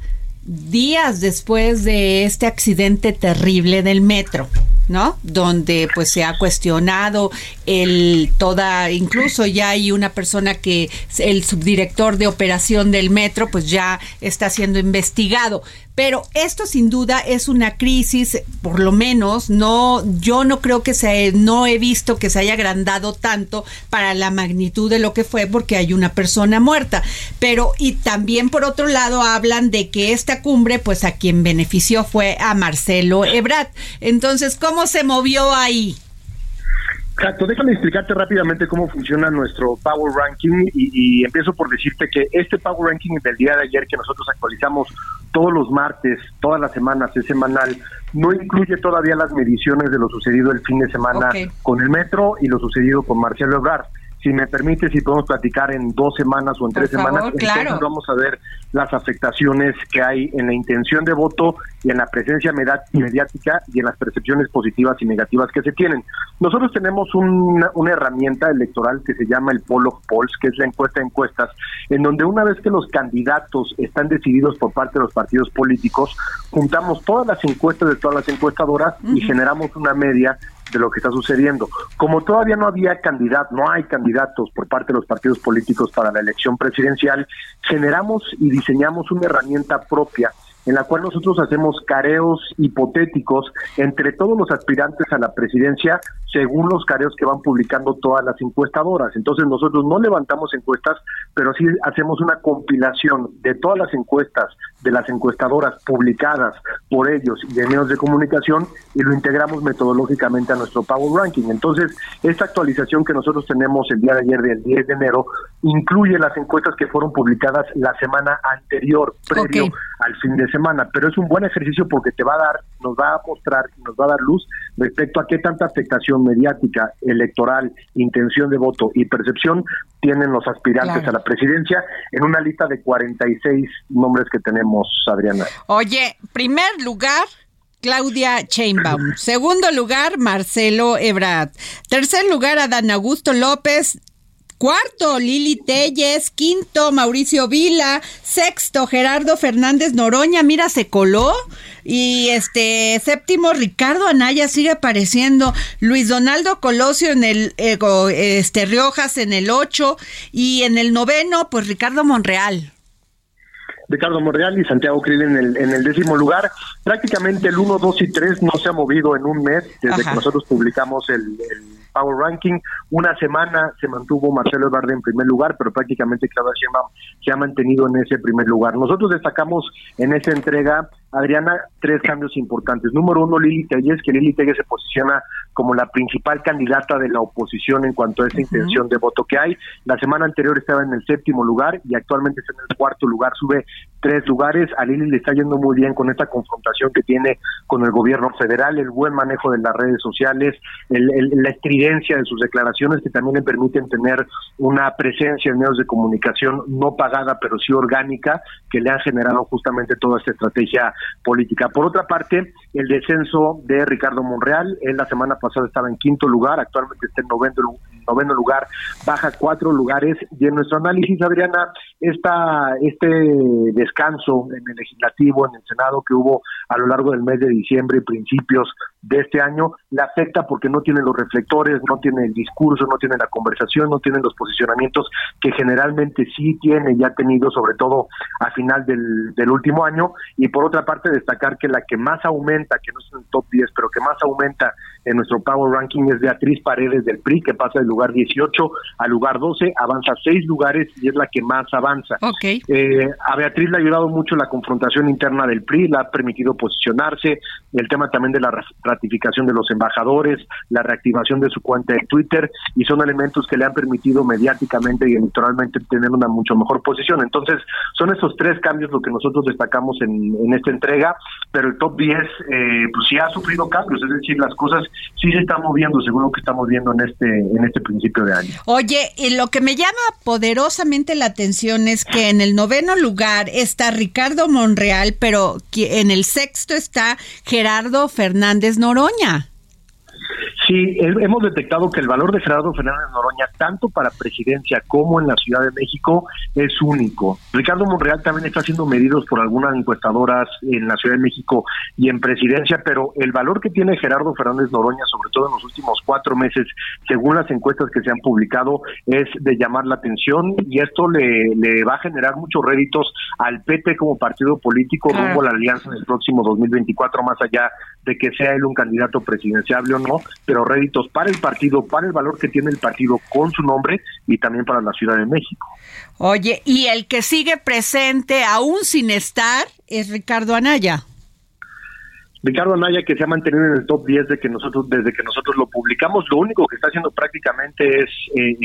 S3: días después de este accidente terrible del metro. ¿no? Donde pues se ha cuestionado el toda, incluso ya hay una persona que el subdirector de operación del metro pues ya está siendo investigado. Pero esto sin duda es una crisis, por lo menos, no, yo no creo que se, no he visto que se haya agrandado tanto para la magnitud de lo que fue porque hay una persona muerta. Pero, y también por otro lado hablan de que esta cumbre, pues a quien benefició fue a Marcelo Ebrard. Entonces, ¿cómo se movió ahí?
S11: Exacto, déjame explicarte rápidamente cómo funciona nuestro Power Ranking y, y empiezo por decirte que este Power Ranking del día de ayer que nosotros actualizamos todos los martes, todas las semanas, es semanal, no incluye todavía las mediciones de lo sucedido el fin de semana con el metro y lo sucedido con Marcelo Ebrard. Si me permite, si podemos platicar en dos semanas o en
S12: Por
S11: tres
S12: favor,
S11: semanas,
S12: claro.
S11: entonces vamos a ver las afectaciones que hay en la intención de voto y en la presencia mediática y en las percepciones positivas y negativas que se tienen. Nosotros tenemos una, una herramienta electoral que se llama el Polo Polls, que es la encuesta de encuestas, en donde una vez que los candidatos están decididos por parte de los partidos políticos, juntamos todas las encuestas de todas las encuestadoras y generamos una media de lo que está sucediendo. Como todavía no había candidato, no hay candidatos por parte de los partidos políticos para la elección presidencial, generamos y diseñamos una herramienta propia en la cual nosotros hacemos careos hipotéticos entre todos los aspirantes a la presidencia según los careos que van publicando todas las encuestadoras. Entonces nosotros no levantamos encuestas, pero sí hacemos una compilación de todas las encuestas de las encuestadoras publicadas por ellos y de medios de comunicación y lo integramos metodológicamente a nuestro Power Ranking. Entonces, esta actualización que nosotros tenemos el día de ayer del 10 de enero incluye las encuestas que fueron publicadas la semana anterior, previo al fin de semana, pero es un buen ejercicio porque te va a dar, nos va a mostrar, nos va a dar luz respecto a qué tanta afectación mediática, electoral, intención de voto y percepción tienen los aspirantes a la presidencia en una lista de 46 nombres que tenemos, Adriana.
S12: Oye, primer lugar, Claudia Chainbaum. Segundo lugar, Marcelo Ebrard. Tercer lugar, Adán Augusto López. Cuarto, Lili Telles. Quinto, Mauricio Vila. Sexto, Gerardo Fernández Noroña. Mira, se coló. Y este séptimo, Ricardo Anaya sigue apareciendo. Luis Donaldo Colosio en el eh, este Riojas en el ocho. Y en el noveno, pues Ricardo Monreal.
S11: Ricardo Monreal y Santiago Krill en el, en el décimo lugar. Prácticamente el 1, 2 y 3 no se ha movido en un mes desde que nosotros publicamos el Power Ranking. Una semana se mantuvo Marcelo Ebrard en primer lugar, pero prácticamente Claudia Sheinbaum se ha mantenido en ese primer lugar. Nosotros destacamos en esa entrega, Adriana, tres cambios importantes. Número uno, Lili Telles, que Lili Telles se posiciona como la principal candidata de la oposición en cuanto a esa intención de voto que hay. La semana anterior estaba en el séptimo lugar y actualmente está en el cuarto lugar, sube tres lugares. A Lili le está yendo muy bien con esta confrontación que tiene con el gobierno federal, el buen manejo de las redes sociales, el, la de sus declaraciones que también le permiten tener una presencia en medios de comunicación no pagada, pero sí orgánica, que le han generado justamente toda esta estrategia política. Por otra parte, el descenso de Ricardo Monreal, en la semana pasada estaba en quinto lugar, actualmente está en noveno, noveno lugar, baja cuatro lugares y en nuestro análisis, Adriana, esta, este descanso en el legislativo, en el Senado que hubo a lo largo del mes de diciembre y principios de este año, le afecta porque no tiene los reflectores, no tiene el discurso, no tiene la conversación, no tiene los posicionamientos que generalmente sí tiene y ha tenido, sobre todo a final del, del último año. Y por otra parte, destacar que la que más aumenta, que no es en el top 10, pero que más aumenta en nuestro Power Ranking es Beatriz Paredes del PRI, que pasa del lugar 18 al lugar 12, avanza seis lugares y es la que más avanza. Eh, a Beatriz le ha ayudado mucho la confrontación interna del PRI, la ha permitido posicionarse, el tema también de la ratificación de los embajadores, la reactivación de su cuenta de Twitter, y son elementos que le han permitido mediáticamente y electoralmente tener una mucho mejor posición. Entonces, son esos tres cambios lo que nosotros destacamos en, esta entrega, pero el top 10 eh, pues sí ha sufrido cambios, es decir, las cosas sí se están moviendo según lo que estamos viendo en este, en este principio de año.
S12: Oye, y lo que me llama poderosamente la atención es que en el noveno lugar está Ricardo Monreal, pero en el sexto está Gerardo Fernández Noroña.
S11: Sí, hemos detectado que el valor de Gerardo Fernández Noroña, tanto para presidencia como en la Ciudad de México, es único. Ricardo Monreal también está siendo medidos por algunas encuestadoras en la Ciudad de México y en presidencia, pero el valor que tiene Gerardo Fernández Noroña, sobre todo en los últimos cuatro meses, según las encuestas que se han publicado, es de llamar la atención y esto le, le va a generar muchos réditos al PT como partido político rumbo a la alianza en el próximo 2024, más allá de que sea él un candidato presidenciable o no, pero réditos para el partido, para el valor que tiene el partido con su nombre y también para la Ciudad de México.
S12: Oye, y el que sigue presente aún sin estar es Ricardo Anaya.
S11: Ricardo Anaya que se ha mantenido en el top 10 de que nosotros desde que nosotros lo publicamos lo único que está haciendo prácticamente es eh,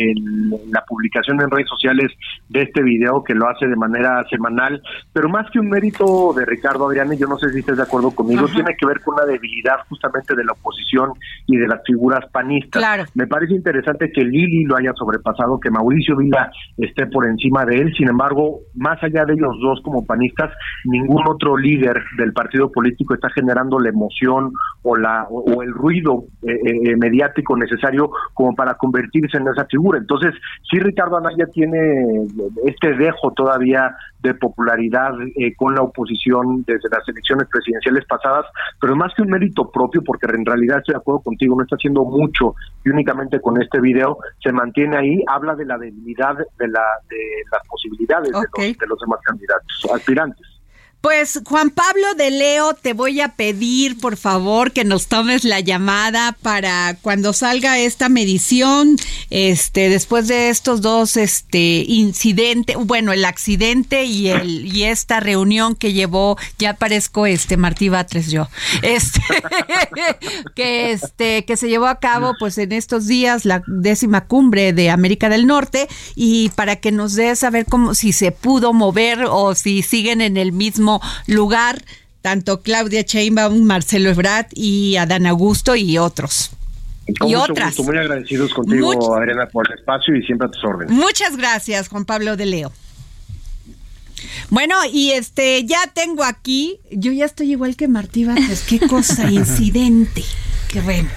S11: la publicación en redes sociales de este video que lo hace de manera semanal. Pero más que un mérito de Ricardo Adrián y yo no sé si estás de acuerdo conmigo tiene que ver con una debilidad justamente de la oposición y de las figuras panistas. Me parece interesante que Lili lo haya sobrepasado que Mauricio Vila esté por encima de él. Sin embargo más allá de ellos dos como panistas ningún otro líder del partido político está generando la emoción o la o, el ruido eh, eh, eh, mediático necesario como para convertirse en esa figura. Entonces, sí Ricardo Anaya tiene este dejo todavía de popularidad con la oposición desde las elecciones presidenciales pasadas, pero más que un mérito propio, porque en realidad estoy de acuerdo contigo, no está haciendo mucho y únicamente con este video se mantiene ahí, habla de la debilidad de, la, de las posibilidades de, los, de los demás candidatos, aspirantes.
S3: Pues Juan Pablo de Leo, te voy a pedir por favor que nos tomes la llamada para cuando salga esta medición, este, después de estos dos, este, incidentes, bueno, el accidente y el y esta reunión que llevó, ya parezco este Martí Batres yo, este, que este, que se llevó a cabo, pues en estos días la décima cumbre de América del Norte y para que nos dé saber cómo si se pudo mover o si siguen en el mismo lugar tanto Claudia Sheinbaum, Marcelo Ebrard y Adán Augusto y otros.
S11: Con
S3: y
S11: mucho
S3: otras.
S11: gusto, muy agradecidos contigo,
S3: Much-
S11: Adriana, por el espacio y siempre a tus órdenes.
S3: Muchas gracias, Juan Pablo de Leo. Bueno, y este, ya tengo aquí, yo ya estoy igual que Martí Vázquez, qué cosa, incidente. Qué bueno.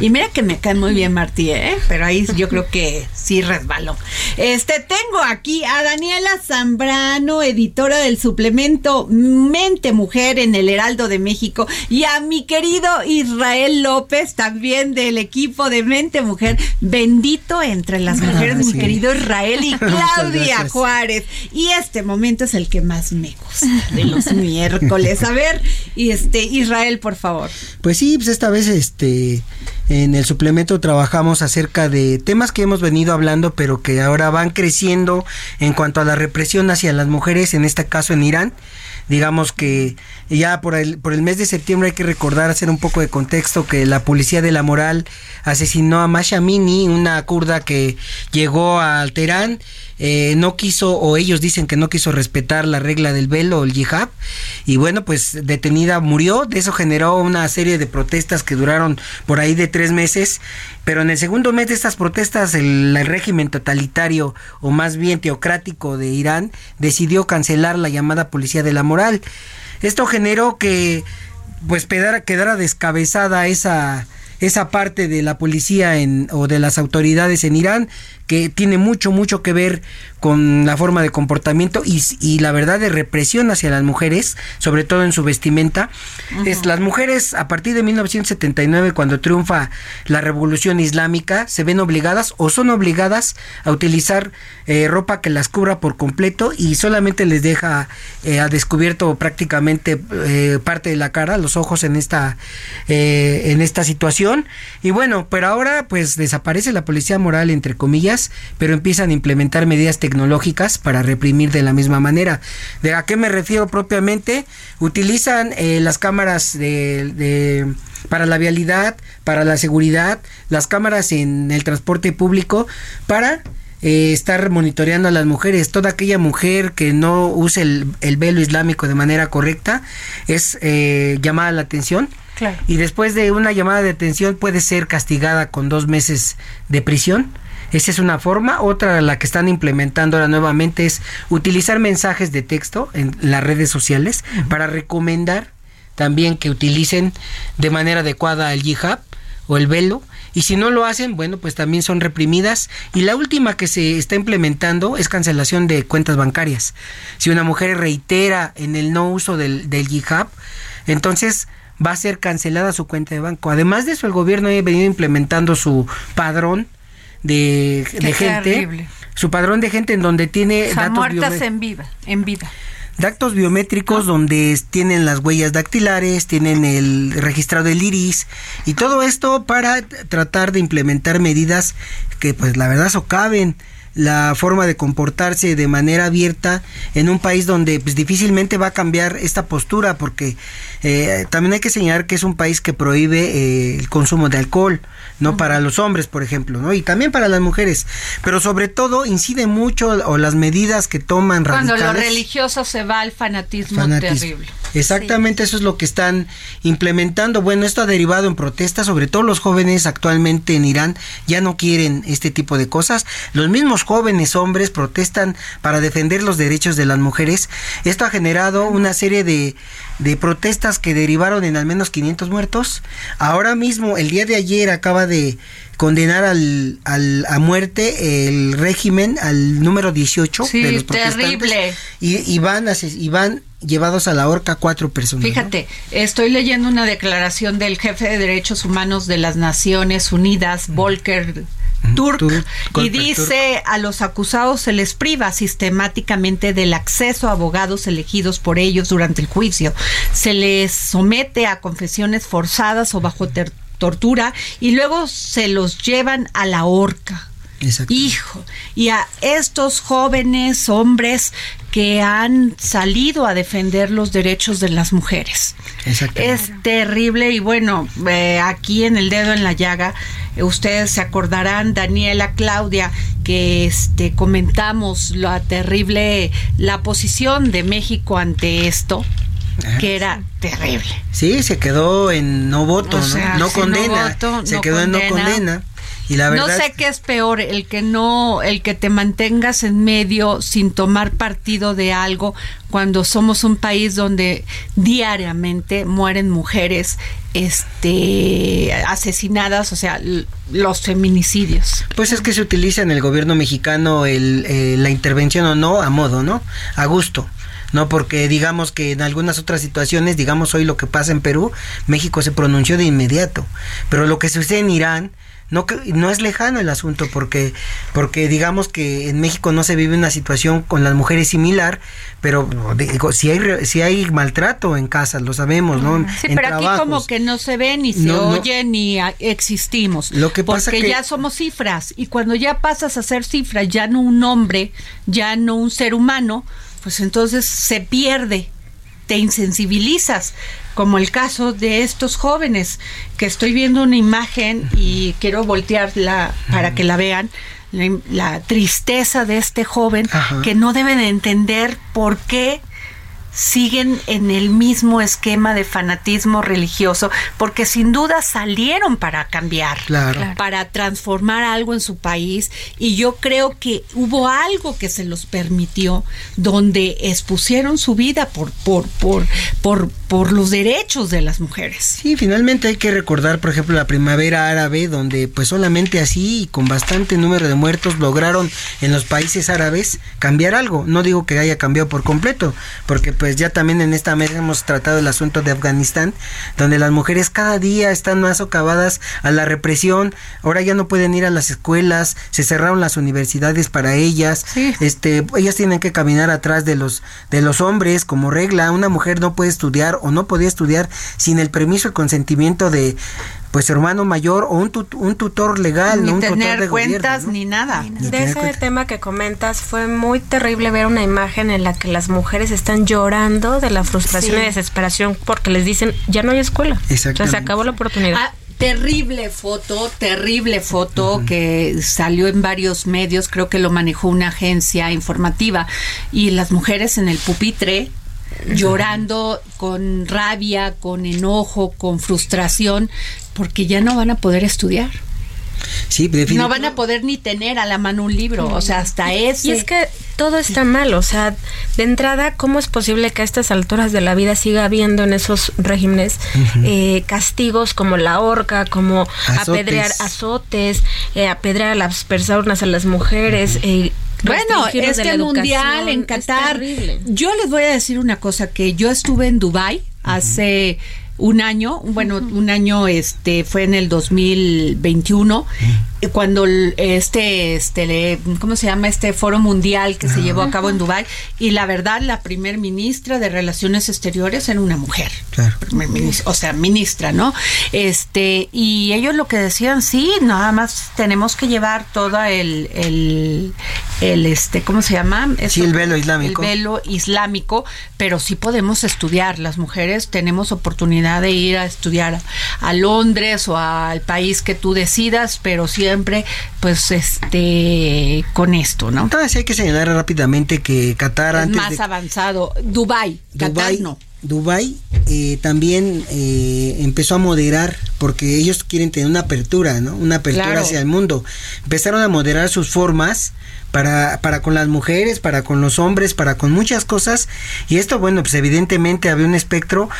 S3: Y mira que me cae muy bien Martí, ¿eh? Pero ahí yo creo que sí resbaló. Este, tengo aquí a Daniela Zambrano, editora del suplemento Mente Mujer en el Heraldo de México, y a mi querido Israel López, también del equipo de Mente Mujer. Bendito entre las mujeres, mi
S10: sí.
S3: querido Israel y Claudia. Juárez. Y este momento es el que más me gusta de los miércoles. A ver, y este, Israel, por favor.
S10: Pues sí, pues esta vez este en el suplemento trabajamos acerca de temas que hemos venido hablando, pero que ahora van creciendo en cuanto a la represión hacia las mujeres, en este caso en Irán. Digamos que ya por el, por el mes de septiembre hay que recordar, hacer un poco de contexto, que la policía de la moral asesinó a Masha Mini, una kurda que llegó a Teherán, eh, no quiso, o ellos dicen que no quiso respetar la regla del velo el yihad, y bueno, pues detenida murió, de eso generó una serie de protestas que duraron por ahí de tres meses, pero en el segundo mes de estas protestas el, régimen totalitario, o más bien teocrático de Irán, decidió cancelar la llamada policía de la moral. Esto generó que pues quedara, quedara descabezada esa esa parte de la policía en, o de las autoridades en Irán que tiene mucho mucho que ver con la forma de comportamiento y, y la verdad de represión hacia las mujeres, sobre todo en su vestimenta. Es las mujeres a partir de 1979 cuando triunfa la revolución islámica se ven obligadas o son obligadas a utilizar eh, ropa que las cubra por completo y solamente les deja eh, a descubierto prácticamente eh, parte de la cara, los ojos en esta en esta situación y bueno, pero ahora pues desaparece la policía moral entre comillas, pero empiezan a implementar medidas tecnológicas para reprimir de la misma manera. ¿De a qué me refiero propiamente? Utilizan eh, las cámaras de, de para la vialidad, para la seguridad, las cámaras en el transporte público para eh, estar monitoreando a las mujeres. Toda aquella mujer que no use el, el velo islámico de manera correcta es eh, llamada la atención.
S13: Claro.
S10: Y después de una llamada de atención puede ser castigada con dos meses de prisión. Esa es una forma. Otra, la que están implementando ahora nuevamente, es utilizar mensajes de texto en las redes sociales para recomendar también que utilicen de manera adecuada el hijab o el velo. Y si no lo hacen, bueno, pues también son reprimidas. Y la última que se está implementando es cancelación de cuentas bancarias. Si una mujer reitera en el no uso del, del hijab, entonces va a ser cancelada su cuenta de banco. Además de eso, el gobierno ha venido implementando su padrón de, gente. Su padrón de gente en donde tiene
S13: O sea,
S10: datos
S13: muertas en vida, en vida.
S10: datos biométricos donde tienen las huellas dactilares, tienen el registrado del iris y todo esto para tratar de implementar medidas que pues la verdad socaven la forma de comportarse de manera abierta en un país donde pues difícilmente va a cambiar esta postura porque eh, también hay que señalar que es un país que prohíbe eh, el consumo de alcohol no para los hombres por ejemplo no y también para las mujeres pero sobre todo incide mucho o las medidas que toman
S13: Cuando lo religioso se va al fanatismo,
S10: fanatismo.
S13: terrible.
S10: Exactamente, eso es lo que están implementando. Bueno, esto ha derivado en protestas, sobre todo los jóvenes actualmente en Irán ya no quieren este tipo de cosas. Los mismos jóvenes hombres protestan para defender los derechos de las mujeres. Esto ha generado una serie de, de protestas que derivaron en al menos 500 muertos. Ahora mismo, el día de ayer, acaba de condenar al, al- a muerte el régimen al número 18
S13: Sí,
S10: de los protestantes
S13: terrible.
S10: y, y van y van llevados a la horca cuatro personas. ¿no?
S13: Fíjate, estoy leyendo una declaración del jefe de derechos humanos de las Naciones Unidas, Volker
S3: Turk,
S10: Turk,
S3: y dice a los acusados se les priva sistemáticamente del acceso a abogados elegidos por ellos durante el juicio, se les somete a confesiones forzadas o bajo tortura y luego se los llevan a la horca. Hijo, y a estos jóvenes hombres que han salido a defender los derechos de las mujeres. Es terrible y bueno, eh, aquí en el dedo en la llaga, eh, ustedes se acordarán, Daniela, Claudia, que este comentamos la terrible, la posición de México ante esto, que era terrible.
S10: Sí, se quedó en no voto,
S3: O
S10: ¿no?
S3: sea,
S10: no
S3: sí, no
S10: condena,
S3: voto,
S10: se
S3: no
S10: quedó en no
S3: condena.
S10: Condena. Y la verdad
S3: no sé qué es peor, el que no, el que te mantengas en medio sin tomar partido de algo cuando somos un país donde diariamente mueren mujeres este asesinadas, o sea, los feminicidios.
S10: Pues es que se utiliza en el gobierno mexicano el, eh, la intervención o no a modo, ¿no? A gusto. No, porque digamos que en algunas otras situaciones, digamos hoy lo que pasa en Perú, México se pronunció de inmediato. Pero lo que sucede en Irán, no, no es lejano el asunto, porque, porque digamos que en México no se vive una situación con las mujeres similar, pero digo, si hay, si hay maltrato en casa, lo sabemos, ¿no?
S3: Sí,
S10: En
S3: pero aquí
S10: trabajos.
S3: como que no se ve ni se
S10: No, no.
S3: oye ni existimos.
S10: Lo que pasa
S3: porque
S10: que-
S3: ya somos cifras y cuando ya pasas a ser cifras, ya no un hombre, ya no un ser humano, pues entonces se pierde, te insensibilizas, como el caso de estos jóvenes, que estoy viendo una imagen y quiero voltearla para que la vean. La, la tristeza de este joven que no debe de entender por qué siguen en el mismo esquema de fanatismo religioso, porque sin duda salieron para cambiar,
S10: Claro.
S3: Para transformar algo en su país, y yo creo que hubo algo que se los permitió, donde expusieron su vida por, por, por, por, por los derechos de las mujeres.
S10: Sí, finalmente hay que recordar, por ejemplo, la primavera árabe, donde pues solamente así y con bastante número de muertos lograron en los países árabes cambiar algo. No digo que haya cambiado por completo, porque pues ya también en esta mesa hemos tratado el asunto de Afganistán, donde las mujeres cada día están más socavadas a la represión, ahora ya no pueden ir a las escuelas, se cerraron las universidades para ellas, este, ellas tienen que caminar atrás de los de los hombres como regla, una mujer no puede estudiar o no podía estudiar sin el permiso y consentimiento de pues hermano mayor o un, tut- un tutor legal,
S3: Ni
S10: no un tutor
S3: tener
S10: de
S3: cuentas
S10: gobierno, ¿no?
S3: ni nada.
S4: De ese tema que comentas, fue muy terrible ver una imagen en la que las mujeres están llorando de la frustración
S3: Sí.
S4: y desesperación porque les dicen, ya no hay escuela. O sea, se acabó la oportunidad.
S3: Ah, terrible foto, terrible foto que salió en varios medios, creo que lo manejó una agencia informativa y las mujeres en el pupitre llorando con rabia, con enojo, con frustración, porque ya no van a poder estudiar.
S10: Sí,
S3: No van a poder ni tener a la mano un libro, o sea, hasta ese.
S4: Y es que todo está mal, o sea, de entrada, ¿cómo es posible que a estas alturas de la vida siga habiendo en esos regímenes eh, castigos como la horca, como
S3: Azotes.
S4: apedrear azotes, eh, apedrear a las personas, a las mujeres? eh,
S3: Bueno, este mundial en Qatar. Yo les voy a decir una cosa que yo estuve en Dubai hace un año, bueno, un año este fue en el 2021 eh, cuando el- este este ¿cómo se llama este foro mundial que se llevó a cabo en Dubai y la verdad la primer ministra de Relaciones Exteriores era una mujer. Primer minis- o sea, ministra, ¿no? Este, y ellos lo que decían, sí, nada más tenemos que llevar todo el, el, el este, ¿cómo se llama?
S10: Sí, el velo islámico.
S3: El velo islámico, pero sí podemos estudiar. Las mujeres tenemos oportunidad de ir a estudiar a, Londres o al país que tú decidas, pero siempre, pues, este, con esto, ¿no?
S10: Entonces hay que señalar rápidamente que Qatar
S3: Es
S10: antes
S3: más
S10: de
S3: avanzado. Dubai, Qatar
S10: Dubái,
S3: no.
S10: Dubái eh, también eh, empezó a moderar porque ellos quieren tener una apertura, ¿no? Una apertura
S3: Claro.
S10: hacia el mundo. Empezaron a moderar sus formas para, para con las mujeres, para con los hombres, para con muchas cosas. Y esto, bueno, pues evidentemente había un espectro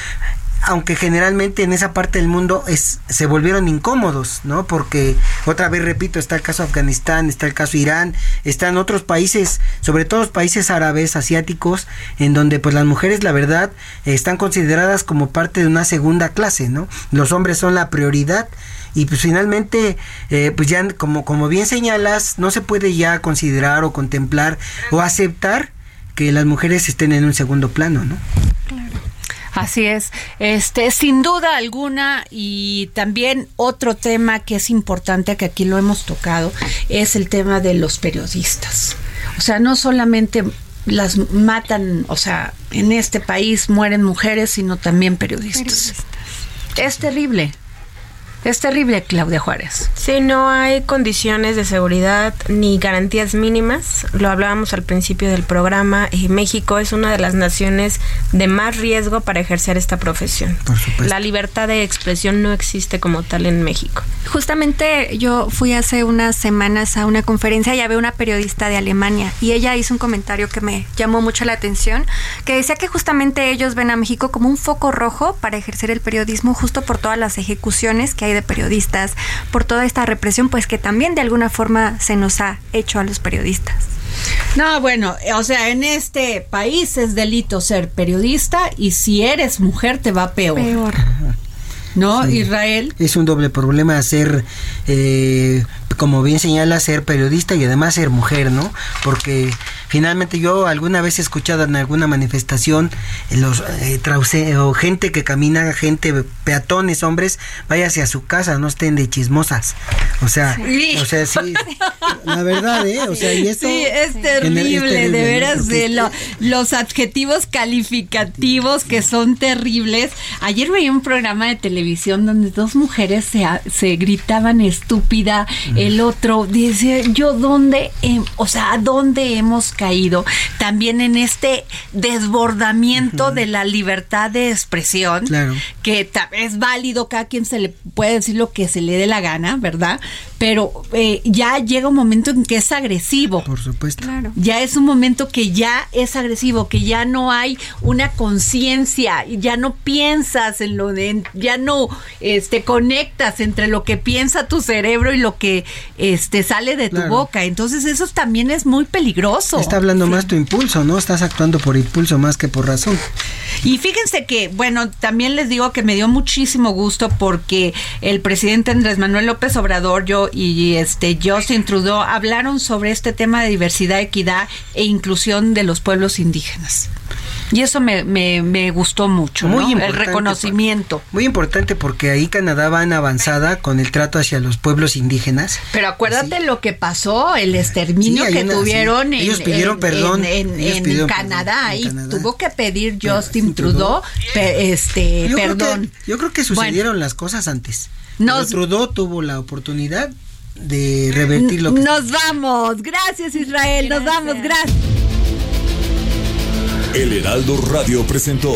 S10: aunque generalmente en esa parte del mundo es, se volvieron incómodos, ¿no? Porque, otra vez repito, está el caso Afganistán, está el caso Irán, están otros países, sobre todo los países árabes, asiáticos, en donde pues las mujeres, la verdad, están consideradas como parte de una segunda clase, ¿no? Los hombres son la prioridad y pues finalmente eh, pues ya como como bien señalas no se puede ya considerar o contemplar o aceptar que las mujeres estén en un segundo plano no
S3: Así es, este, sin duda alguna, y también otro tema que es importante, que aquí lo hemos tocado, es el tema de los periodistas. O sea, no solamente las matan, o sea, en este país mueren mujeres, sino también periodistas. Es terrible. Es terrible, Claudia Juárez.
S4: Sí, no hay condiciones de seguridad ni garantías mínimas. Lo hablábamos al principio del programa. Y México es una de las naciones de más riesgo para ejercer esta profesión.
S10: Por supuesto.
S4: La libertad de expresión no existe como tal en México.
S14: Justamente yo fui hace unas semanas a una conferencia y había una periodista de Alemania y ella hizo un comentario que me llamó mucho la atención, que decía que justamente ellos ven a México como un foco rojo para ejercer el periodismo justo por todas las ejecuciones que hay de periodistas, por toda esta represión, pues que también de alguna forma se nos ha hecho a los periodistas.
S3: No, bueno, o sea, en este país es delito ser periodista y si eres mujer te va peor.
S14: Peor.
S3: ¿No, Israel?
S10: Es un doble problema ser, eh, como bien señala, ser periodista y además ser mujer, ¿no? Porque finalmente yo alguna vez he escuchado en alguna manifestación eh, los eh, trauce- o gente que camina, gente, peatones, hombres, váyase a su casa, no estén de chismosas. O sea,
S3: Sí.
S10: o sea, sí, la verdad, ¿eh? O sea, y esto
S3: Sí, es terrible,
S10: es terrible,
S3: de veras, de lo- los adjetivos calificativos que son terribles. Ayer veía un programa de televisión donde dos mujeres se, se gritaban estúpida, el otro dice, yo dónde, o sea, ¿a dónde hemos caído? También en este desbordamiento de la libertad de expresión,
S10: Claro.
S3: que es válido, cada quien se le puede decir lo que se le dé la gana, ¿verdad? Pero eh, ya llega un momento en que es agresivo.
S10: Por supuesto.
S3: Ya es un momento que ya es agresivo, que ya no hay una conciencia, y ya no piensas en lo de, ya no este conectas entre lo que piensa tu cerebro y lo que este sale de tu
S10: Claro.
S3: boca. Entonces eso también es muy peligroso.
S10: Está hablando más tu impulso, ¿no? Estás actuando por impulso más que por razón.
S3: Y fíjense que, bueno, también les digo que me dio muchísimo gusto porque el presidente Andrés Manuel López Obrador, yo y este Justin Trudeau hablaron sobre este tema de diversidad, equidad e inclusión de los pueblos indígenas. Y eso me, me, me gustó mucho,
S10: Muy
S3: ¿no? El reconocimiento.
S10: Muy importante porque ahí Canadá va en avanzada con el trato hacia los pueblos indígenas.
S3: Pero acuérdate lo que pasó, el exterminio
S10: Sí,
S3: que
S10: una-
S3: tuvieron
S10: sí.
S3: en,
S10: Ellos pidieron
S3: en-
S10: perdón.
S3: en, en-
S10: Ellos
S3: en
S10: pidieron
S3: Canadá
S10: perdón en
S3: y
S10: Canadá.
S3: tuvo que pedir Justin Trudeau, este,
S10: Yo creo
S3: perdón.
S10: que- yo creo que sucedieron las cosas antes.
S3: Nos-
S10: Pero Trudeau tuvo la oportunidad de revertir lo que
S3: Nos vamos. Gracias, Israel. Nos vamos. Gracias.
S15: El Heraldo Radio presentó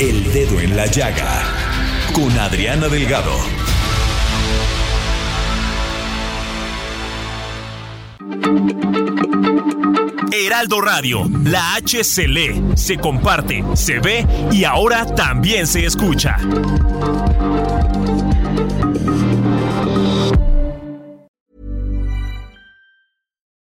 S15: El Dedo en la Llaga con Adriana Delgado. Heraldo Radio, la H se lee, se comparte, se ve y ahora también se escucha.